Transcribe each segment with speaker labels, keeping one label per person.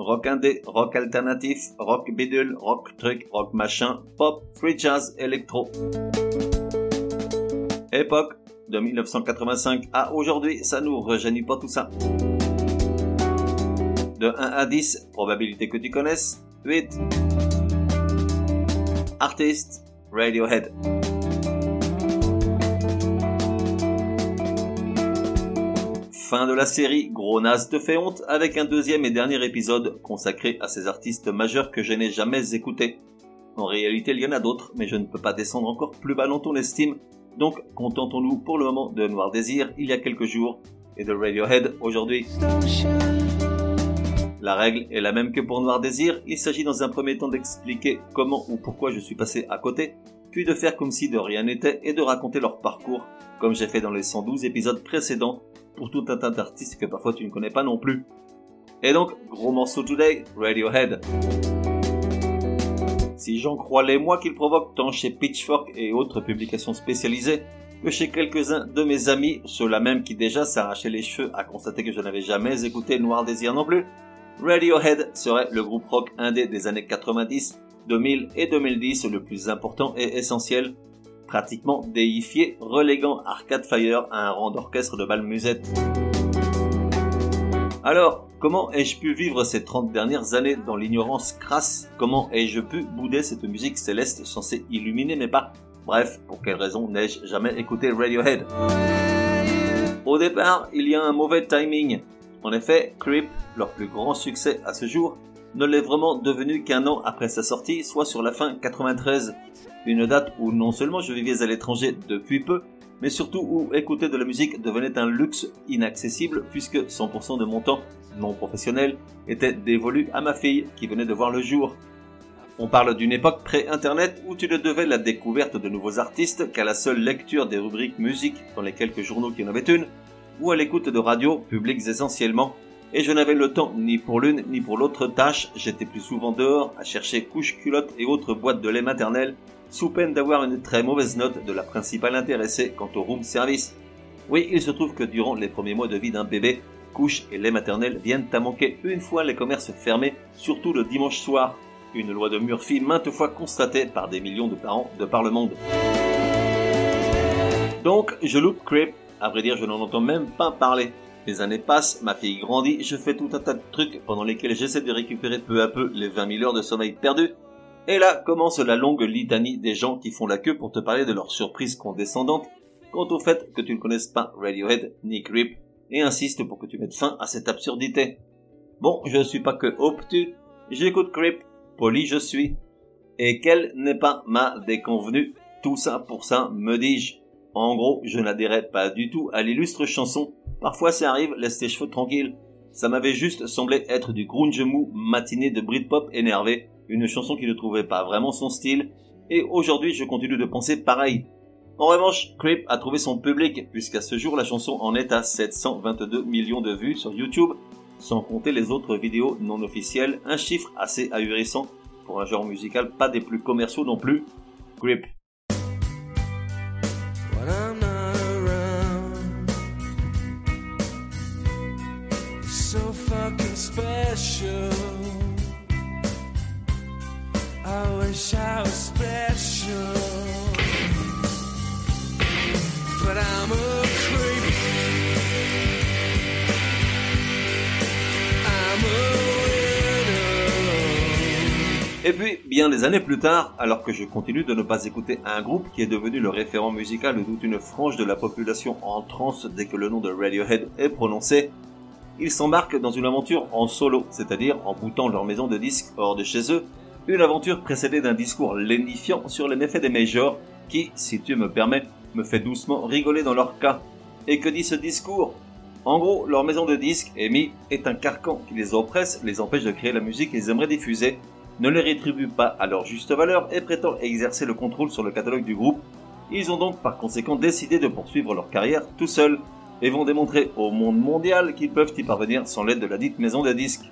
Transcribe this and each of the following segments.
Speaker 1: rock indé, rock alternatif, rock bidule, rock truc, rock machin, pop, free jazz, électro. Époque de 1985 à aujourd'hui, ça nous rejeunit pas tout ça. De 1 à 10, probabilité que tu connaisses, 8. Artiste, Radiohead. Fin de la série, Gros Nas te fait honte avec un deuxième et dernier épisode consacré à ces artistes majeurs que je n'ai jamais écoutés. En réalité, il y en a d'autres, mais je ne peux pas descendre encore plus bas dans ton estime, donc contentons-nous pour le moment de Noir Désir il y a quelques jours et de Radiohead aujourd'hui. La règle est la même que pour Noir Désir, il s'agit dans un premier temps d'expliquer comment ou pourquoi je suis passé à côté, puis de faire comme si de rien n'était et de raconter leur parcours, comme j'ai fait dans les 112 épisodes précédents pour tout un tas d'artistes que parfois tu ne connais pas non plus. Et donc, gros morceau today, Radiohead. Si j'en crois les mois qu'il provoque tant chez Pitchfork et autres publications spécialisées, que chez quelques-uns de mes amis, ceux-là même qui déjà s'arrachaient les cheveux à constater que je n'avais jamais écouté Noir Désir non plus, Radiohead serait le groupe rock indé des années 90, 2000 et 2010 le plus important et essentiel pratiquement déifié, reléguant Arcade Fire à un rang d'orchestre de bal musette. Alors, comment ai-je pu vivre ces 30 dernières années dans l'ignorance crasse? Comment ai-je pu bouder cette musique céleste censée illuminer mes pas? Bref, pour quelle raison n'ai-je jamais écouté Radiohead? Au départ, il y a un mauvais timing. En effet, Creep, leur plus grand succès à ce jour, ne l'est vraiment devenu qu'un an après sa sortie, soit sur la fin 93, une date où non seulement je vivais à l'étranger depuis peu, mais surtout où écouter de la musique devenait un luxe inaccessible puisque 100% de mon temps non professionnel était dévolu à ma fille qui venait de voir le jour. On parle d'une époque pré-internet où tu ne devais la découverte de nouveaux artistes qu'à la seule lecture des rubriques musique dans les quelques journaux qui en avaient une, ou à l'écoute de radios publiques essentiellement, et je n'avais le temps ni pour l'une ni pour l'autre tâche, j'étais plus souvent dehors à chercher couches culottes et autres boîtes de lait maternel sous peine d'avoir une très mauvaise note de la principale intéressée quant au room service. Oui, il se trouve que durant les premiers mois de vie d'un bébé, couches et lait maternel viennent à manquer une fois les commerces fermés, surtout le dimanche soir. Une loi de Murphy maintes fois constatée par des millions de parents de par le monde. Donc, je loupe Crip. À vrai dire, je n'en entends même pas parler. Les années passent, ma fille grandit, je fais tout un tas de trucs pendant lesquels j'essaie de récupérer peu à peu les 20 000 heures de sommeil perdues et là commence la longue litanie des gens qui font la queue pour te parler de leur surprise condescendante quant au fait que tu ne connaisses pas Radiohead ni Creep et insistent pour que tu mettes fin à cette absurdité. Bon, je ne suis pas que obtus, j'écoute Creep, poli je suis. Et quelle n'est pas ma déconvenue Tout ça pour ça, me dis-je. En gros, je n'adhérais pas du tout à l'illustre chanson. Parfois ça arrive, laisse tes cheveux tranquilles. Ça m'avait juste semblé être du grunge mou matiné de Britpop énervé une chanson qui ne trouvait pas vraiment son style, et aujourd'hui je continue de penser pareil. En revanche, Creep a trouvé son public, puisqu'à ce jour la chanson en est à 722 millions de vues sur YouTube, sans compter les autres vidéos non officielles, un chiffre assez ahurissant pour un genre musical pas des plus commerciaux non plus. Creep. Et puis, bien des années plus tard, alors que je continue de ne pas écouter un groupe qui est devenu le référent musical de une frange de la population en transe dès que le nom de Radiohead est prononcé, ils s'embarquent dans une aventure en solo, c'est-à-dire en boutant leur maison de disques hors de chez eux, une aventure précédée d'un discours lénifiant sur les méfaits des majors qui, si tu me permets, me fait doucement rigoler dans leur cas. Et que dit ce discours? En gros, leur maison de disques, EMI, est un carcan qui les oppresse, les empêche de créer la musique qu'ils aimeraient diffuser. ne les rétribue pas à leur juste valeur et prétend exercer le contrôle sur le catalogue du groupe. Ils ont donc par conséquent décidé de poursuivre leur carrière tout seuls et vont démontrer au monde mondial qu'ils peuvent y parvenir sans l'aide de la dite maison de disques.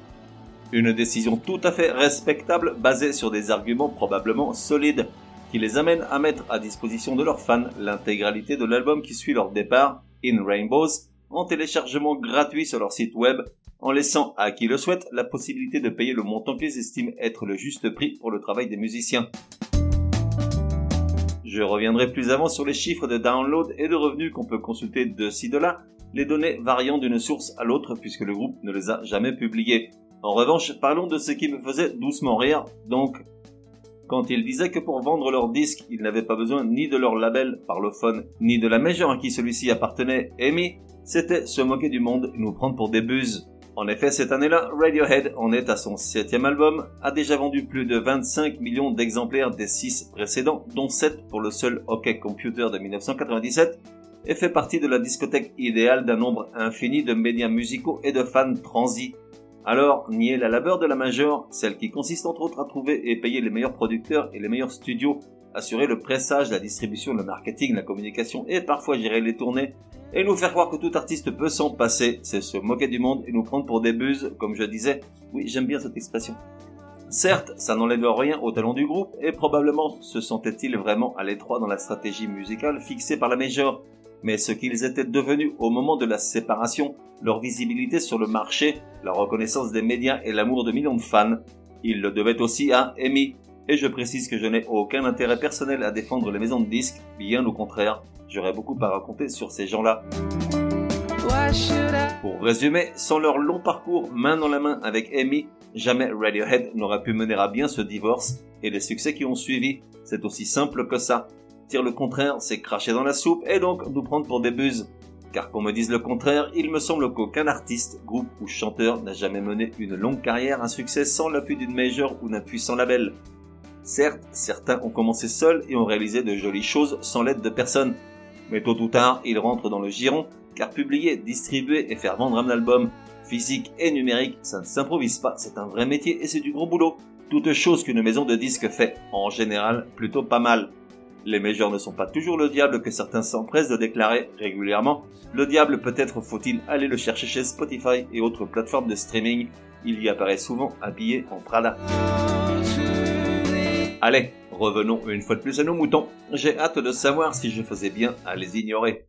Speaker 1: Une décision tout à fait respectable basée sur des arguments probablement solides qui les amènent à mettre à disposition de leurs fans l'intégralité de l'album qui suit leur départ, In Rainbows, en téléchargement gratuit sur leur site web en laissant à qui le souhaite la possibilité de payer le montant qu'ils estiment être le juste prix pour le travail des musiciens. Je reviendrai plus avant sur les chiffres de download et de revenus qu'on peut consulter de ci de là, les données variant d'une source à l'autre puisque le groupe ne les a jamais publiées. En revanche, parlons de ce qui me faisait doucement rire, donc quand ils disaient que pour vendre leur disque, ils n'avaient pas besoin ni de leur label parlophone, ni de la major à qui celui-ci appartenait, Amy, c'était se moquer du monde et nous prendre pour des buses. En effet, cette année-là, Radiohead en est à son septième album, a déjà vendu plus de 25 millions d'exemplaires des six précédents, dont 7 pour le seul OK Computer de 1997, et fait partie de la discothèque idéale d'un nombre infini de médias musicaux et de fans transis. Alors, nier la labeur de la major, celle qui consiste entre autres à trouver et payer les meilleurs producteurs et les meilleurs studios, assurer le pressage, la distribution, le marketing, la communication et parfois gérer les tournées, et nous faire croire que tout artiste peut s'en passer, c'est se moquer du monde et nous prendre pour des buses, comme je disais. Oui, j'aime bien cette expression. Certes, ça n'enlève rien au talent du groupe, et probablement se sentaient-ils vraiment à l'étroit dans la stratégie musicale fixée par la Major. Mais ce qu'ils étaient devenus au moment de la séparation, leur visibilité sur le marché, la reconnaissance des médias et l'amour de millions de fans, ils le devaient aussi à Amy. Et je précise que je n'ai aucun intérêt personnel à défendre les maisons de disques, bien au contraire, J'aurais beaucoup à raconter sur ces gens-là. Pour résumer, sans leur long parcours main dans la main avec Amy, jamais Radiohead n'aurait pu mener à bien ce divorce et les succès qui ont suivi. C'est aussi simple que ça. Dire le contraire, c'est cracher dans la soupe et donc nous prendre pour des buses. Car qu'on me dise le contraire, il me semble qu'aucun artiste, groupe ou chanteur n'a jamais mené une longue carrière, un succès sans l'appui d'une major ou d'un puissant label. Certes, certains ont commencé seuls et ont réalisé de jolies choses sans l'aide de personne, mais tôt ou tard, il rentre dans le giron, car publier, distribuer et faire vendre un album, physique et numérique, ça ne s'improvise pas, c'est un vrai métier et c'est du gros boulot. Toute chose qu'une maison de disques fait, en général, plutôt pas mal. Les majors ne sont pas toujours le diable que certains s'empressent de déclarer régulièrement. Le diable peut-être faut-il aller le chercher chez Spotify et autres plateformes de streaming. Il y apparaît souvent habillé en Prada. Allez, Revenons une fois de plus à nos moutons. J'ai hâte de savoir si je faisais bien à les ignorer.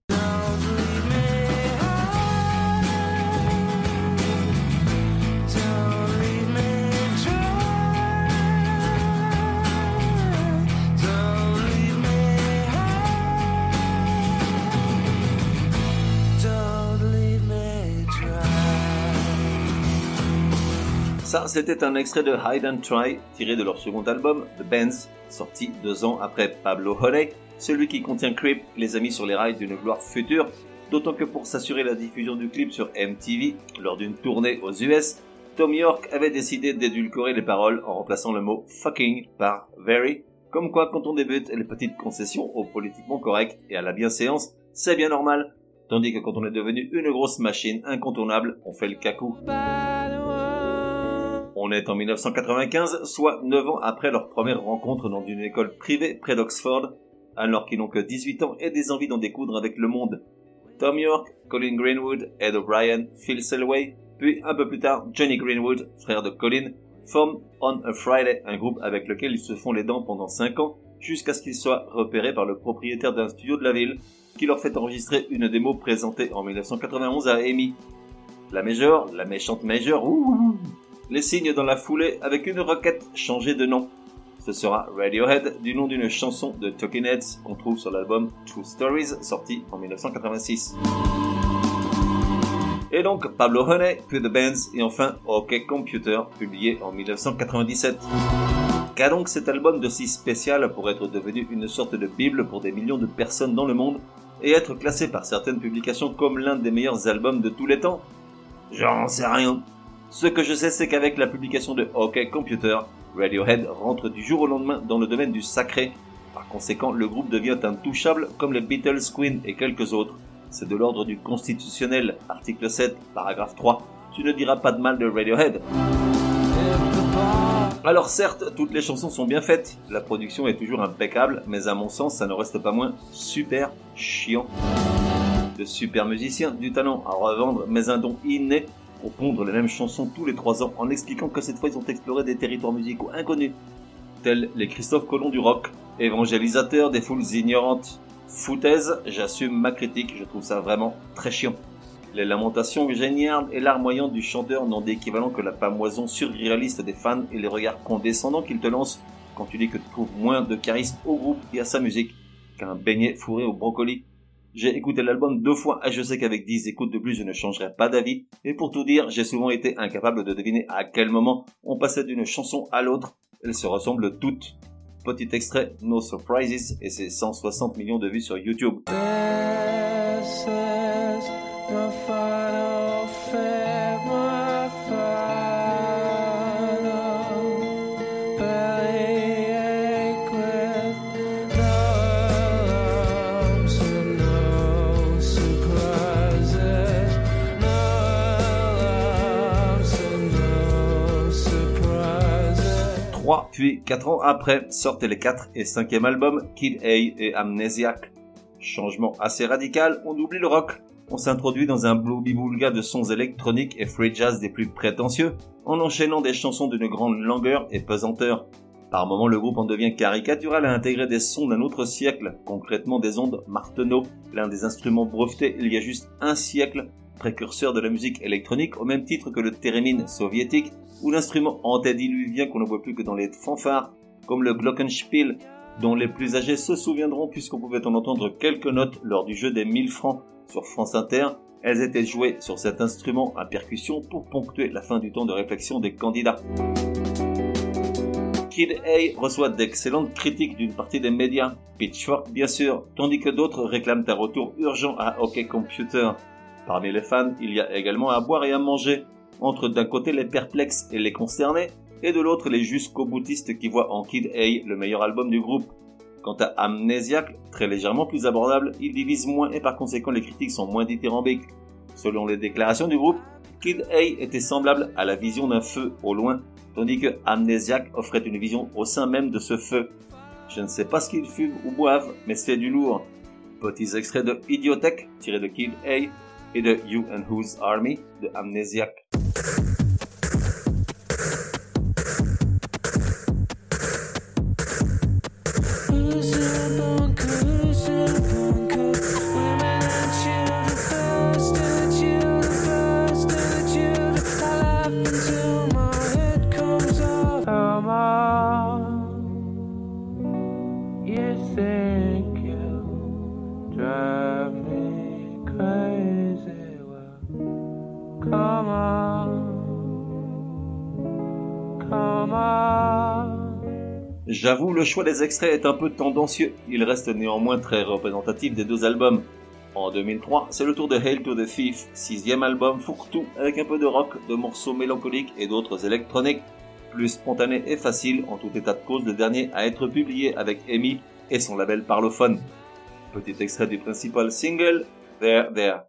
Speaker 1: Ça, c'était un extrait de Hide and Try, tiré de leur second album, The Bands, sorti deux ans après Pablo Honey, celui qui contient Creep, les amis sur les rails d'une gloire future, d'autant que pour s'assurer la diffusion du clip sur MTV, lors d'une tournée aux US, Tom York avait décidé d'édulcorer les paroles en remplaçant le mot fucking par very, comme quoi quand on débute les petites concessions au politiquement correct et à la bienséance, c'est bien normal, tandis que quand on est devenu une grosse machine incontournable, on fait le cacou. On est en 1995, soit 9 ans après leur première rencontre dans une école privée près d'Oxford, alors qu'ils n'ont que 18 ans et des envies d'en découdre avec le monde. Tom York, Colin Greenwood, Ed O'Brien, Phil Selway, puis un peu plus tard Johnny Greenwood, frère de Colin, forment On a Friday, un groupe avec lequel ils se font les dents pendant 5 ans, jusqu'à ce qu'ils soient repérés par le propriétaire d'un studio de la ville, qui leur fait enregistrer une démo présentée en 1991 à Amy. La Major, la méchante Major, ouh, les signes dans la foulée avec une requête changée de nom. Ce sera Radiohead du nom d'une chanson de Talking Heads qu'on trouve sur l'album True Stories sorti en 1986. Et donc Pablo Honey, puis The Bands et enfin OK Computer publié en 1997. Qu'a donc cet album de si spécial pour être devenu une sorte de bible pour des millions de personnes dans le monde et être classé par certaines publications comme l'un des meilleurs albums de tous les temps? J'en sais rien. Ce que je sais, c'est qu'avec la publication de OK Computer, Radiohead rentre du jour au lendemain dans le domaine du sacré. Par conséquent, le groupe devient intouchable comme les Beatles, Queen et quelques autres. C'est de l'ordre du constitutionnel, article 7, paragraphe 3. Tu ne diras pas de mal de Radiohead. Alors certes, toutes les chansons sont bien faites, la production est toujours impeccable, mais à mon sens, ça ne reste pas moins super chiant. De super musiciens, du talent à revendre, mais un don inné pour pondre les mêmes chansons tous les trois ans en expliquant que cette fois ils ont exploré des territoires musicaux inconnus, tels les Christophe Colomb du rock, évangélisateurs des foules ignorantes. Foutaise, j'assume ma critique, je trouve ça vraiment très chiant. Les lamentations géniales et larmoyantes du chanteur n'ont d'équivalent que la pamoison surréaliste des fans et les regards condescendants qu'il te lance quand tu dis que tu trouves moins de charisme au groupe et à sa musique qu'un beignet fourré au brocoli. J'ai écouté l'album deux fois et je sais qu'avec dix écoutes de plus je ne changerai pas d'avis. Et pour tout dire, j'ai souvent été incapable de deviner à quel moment on passait d'une chanson à l'autre. Elles se ressemblent toutes. Petit extrait, No Surprises, et ses 160 millions de vues sur YouTube. Puis 4 ans après sortent les 4 et 5e albums Kid A et Amnesiac. Changement assez radical, on oublie le rock. On s'introduit dans un blooby-boulga de sons électroniques et free jazz des plus prétentieux, en enchaînant des chansons d'une grande longueur et pesanteur. Par moments, le groupe en devient caricatural à intégrer des sons d'un autre siècle, concrètement des ondes Marteneau, l'un des instruments brevetés il y a juste un siècle, précurseur de la musique électronique au même titre que le thérémine soviétique ou l'instrument antédiluvien qu'on ne voit plus que dans les fanfares, comme le glockenspiel, dont les plus âgés se souviendront puisqu'on pouvait en entendre quelques notes lors du jeu des 1000 francs sur France Inter. Elles étaient jouées sur cet instrument à percussion pour ponctuer la fin du temps de réflexion des candidats. Kid A reçoit d'excellentes critiques d'une partie des médias, Pitchfork bien sûr, tandis que d'autres réclament un retour urgent à OK Computer. Parmi les fans, il y a également à boire et à manger, entre d'un côté les perplexes et les concernés, et de l'autre les jusqu'au boutistes qui voient en Kid A le meilleur album du groupe. Quant à Amnesiac, très légèrement plus abordable, il divise moins et par conséquent les critiques sont moins dithyrambiques. Selon les déclarations du groupe, Kid A était semblable à la vision d'un feu au loin, tandis que Amnesiac offrait une vision au sein même de ce feu. Je ne sais pas ce qu'ils fument ou boivent, mais c'est du lourd. Petits extraits de Idiotech, tiré de Kid A, et de You and Whose Army, de Amnesiac. J'avoue, le choix des extraits est un peu tendancieux. Il reste néanmoins très représentatif des deux albums. En 2003, c'est le tour de Hail to the Thief, sixième album fourre-tout avec un peu de rock, de morceaux mélancoliques et d'autres électroniques. Plus spontané et facile, en tout état de cause, le dernier à être publié avec Amy et son label Parlophone. Petit extrait du principal single, There There.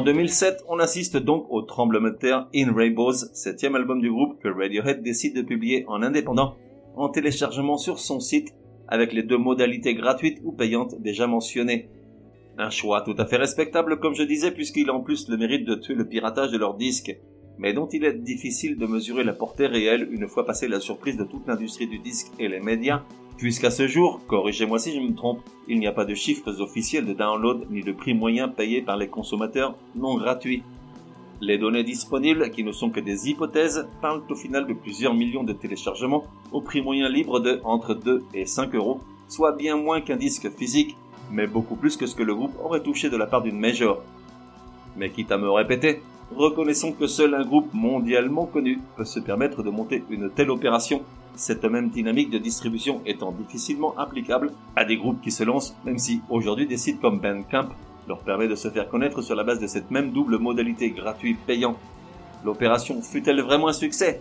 Speaker 1: En 2007, on assiste donc au tremblement de terre In Rainbows, septième album du groupe que Radiohead décide de publier en indépendant, en téléchargement sur son site, avec les deux modalités gratuites ou payantes déjà mentionnées. Un choix tout à fait respectable comme je disais puisqu'il a en plus le mérite de tuer le piratage de leurs disques, mais dont il est difficile de mesurer la portée réelle une fois passée la surprise de toute l'industrie du disque et les médias, Puisqu'à ce jour, corrigez-moi si je me trompe, il n'y a pas de chiffres officiels de download ni de prix moyen payé par les consommateurs non gratuits. Les données disponibles, qui ne sont que des hypothèses, parlent au final de plusieurs millions de téléchargements au prix moyen libre de entre 2 et 5 euros, soit bien moins qu'un disque physique, mais beaucoup plus que ce que le groupe aurait touché de la part d'une major. Mais quitte à me répéter, reconnaissons que seul un groupe mondialement connu peut se permettre de monter une telle opération cette même dynamique de distribution étant difficilement applicable à des groupes qui se lancent, même si aujourd'hui des sites comme Bandcamp leur permet de se faire connaître sur la base de cette même double modalité gratuit-payant. L'opération fut-elle vraiment un succès?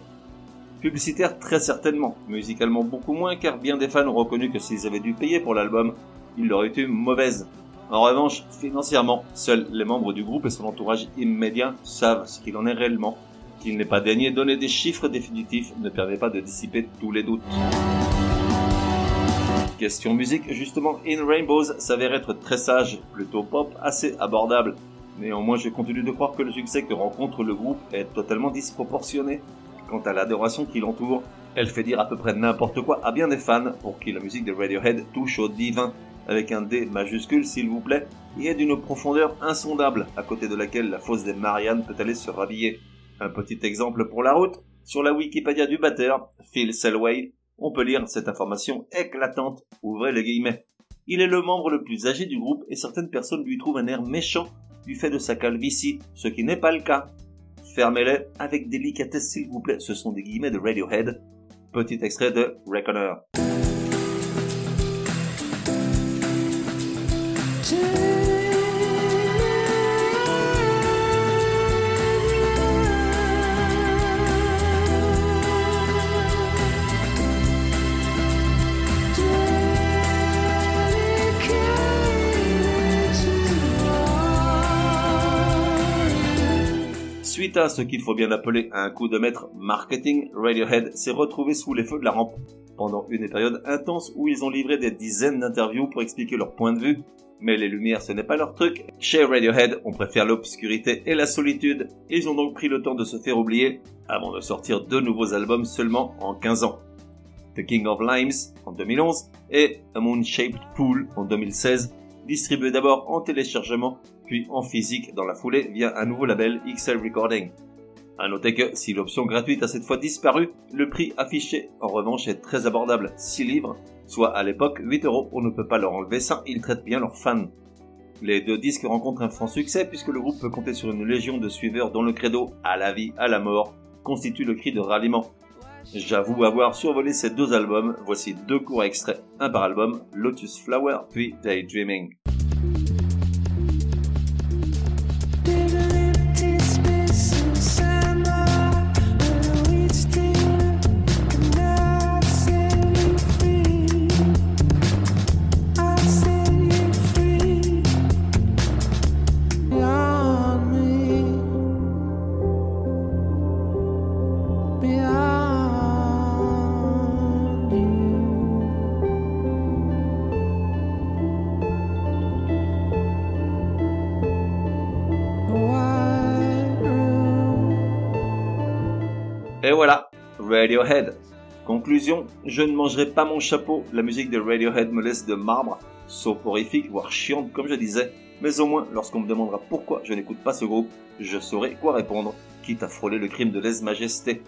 Speaker 1: Publicitaire très certainement, musicalement beaucoup moins car bien des fans ont reconnu que s'ils avaient dû payer pour l'album, il leur été mauvaise. En revanche, financièrement, seuls les membres du groupe et son entourage immédiat savent ce qu'il en est réellement. Qu'il n'est pas daigné donner des chiffres définitifs ne permet pas de dissiper tous les doutes. Question musique, justement, In Rainbows s'avère être très sage, plutôt pop, assez abordable. Néanmoins, je continue de croire que le succès que rencontre le groupe est totalement disproportionné. Quant à l'adoration qui l'entoure, elle fait dire à peu près n'importe quoi à bien des fans pour qui la musique de Radiohead touche au divin avec un D majuscule s'il vous plaît, et est d'une profondeur insondable, à côté de laquelle la fosse des Mariannes peut aller se rhabiller. Un petit exemple pour la route, sur la Wikipédia du batteur, Phil Selway, on peut lire cette information éclatante, ouvrez les guillemets. Il est le membre le plus âgé du groupe et certaines personnes lui trouvent un air méchant du fait de sa calvitie, ce qui n'est pas le cas. Fermez-les avec délicatesse s'il vous plaît, ce sont des guillemets de Radiohead. Petit extrait de Reckoner. Suite à ce qu'il faut bien appeler un coup de maître marketing, Radiohead s'est retrouvé sous les feux de la rampe pendant une période intense où ils ont livré des dizaines d'interviews pour expliquer leur point de vue. Mais les lumières, ce n'est pas leur truc. Chez Radiohead, on préfère l'obscurité et la solitude. Ils ont donc pris le temps de se faire oublier avant de sortir deux nouveaux albums seulement en 15 ans. The King of Limes en 2011 et A Moon Shaped Pool en 2016 distribué d'abord en téléchargement, puis en physique dans la foulée via un nouveau label XL Recording. A noter que si l'option gratuite a cette fois disparu, le prix affiché en revanche est très abordable, 6 livres, soit à l'époque 8 euros, on ne peut pas leur enlever ça, ils traitent bien leurs fans. Les deux disques rencontrent un franc succès puisque le groupe peut compter sur une légion de suiveurs dont le credo à la vie, à la mort constitue le cri de ralliement. J'avoue avoir survolé ces deux albums, voici deux courts extraits, un par album, Lotus Flower puis Daydreaming. Radiohead. Conclusion, je ne mangerai pas mon chapeau, la musique de Radiohead me laisse de marbre, soporifique, voire chiante comme je disais, mais au moins lorsqu'on me demandera pourquoi je n'écoute pas ce groupe, je saurai quoi répondre, quitte à frôler le crime de lèse-majesté.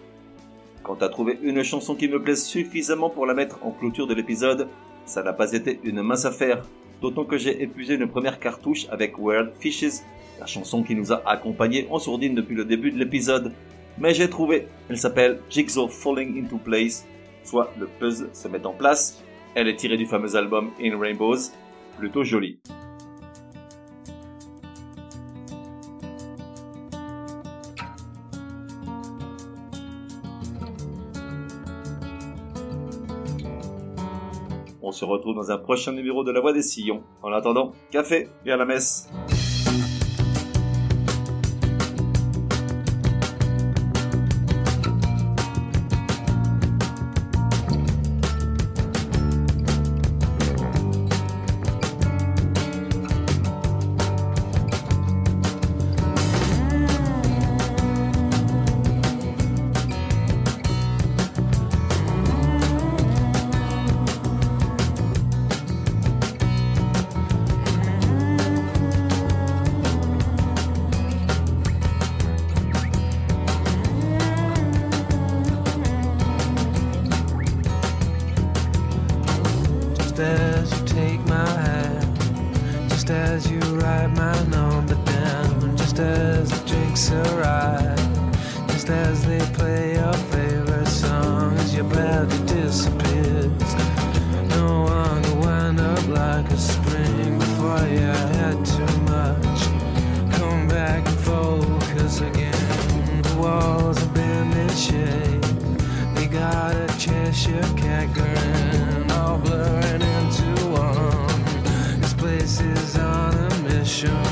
Speaker 1: Quant à trouver une chanson qui me plaise suffisamment pour la mettre en clôture de l'épisode, ça n'a pas été une mince affaire, d'autant que j'ai épuisé une première cartouche avec World Fishes, la chanson qui nous a accompagnés en sourdine depuis le début de l'épisode, mais j'ai trouvé. Elle s'appelle Jigsaw Falling into Place, soit le puzzle se met en place. Elle est tirée du fameux album In Rainbows, plutôt jolie. On se retrouve dans un prochain numéro de La Voix des Sillons. En attendant, café et à la messe.
Speaker 2: write my number down just as the drinks arrive. Just as they play your favorite songs, your body disappears. No longer wind up like a spring before you had too much. Come back and focus again. The walls have been in shape. They gotta chase your cat girl. ocean.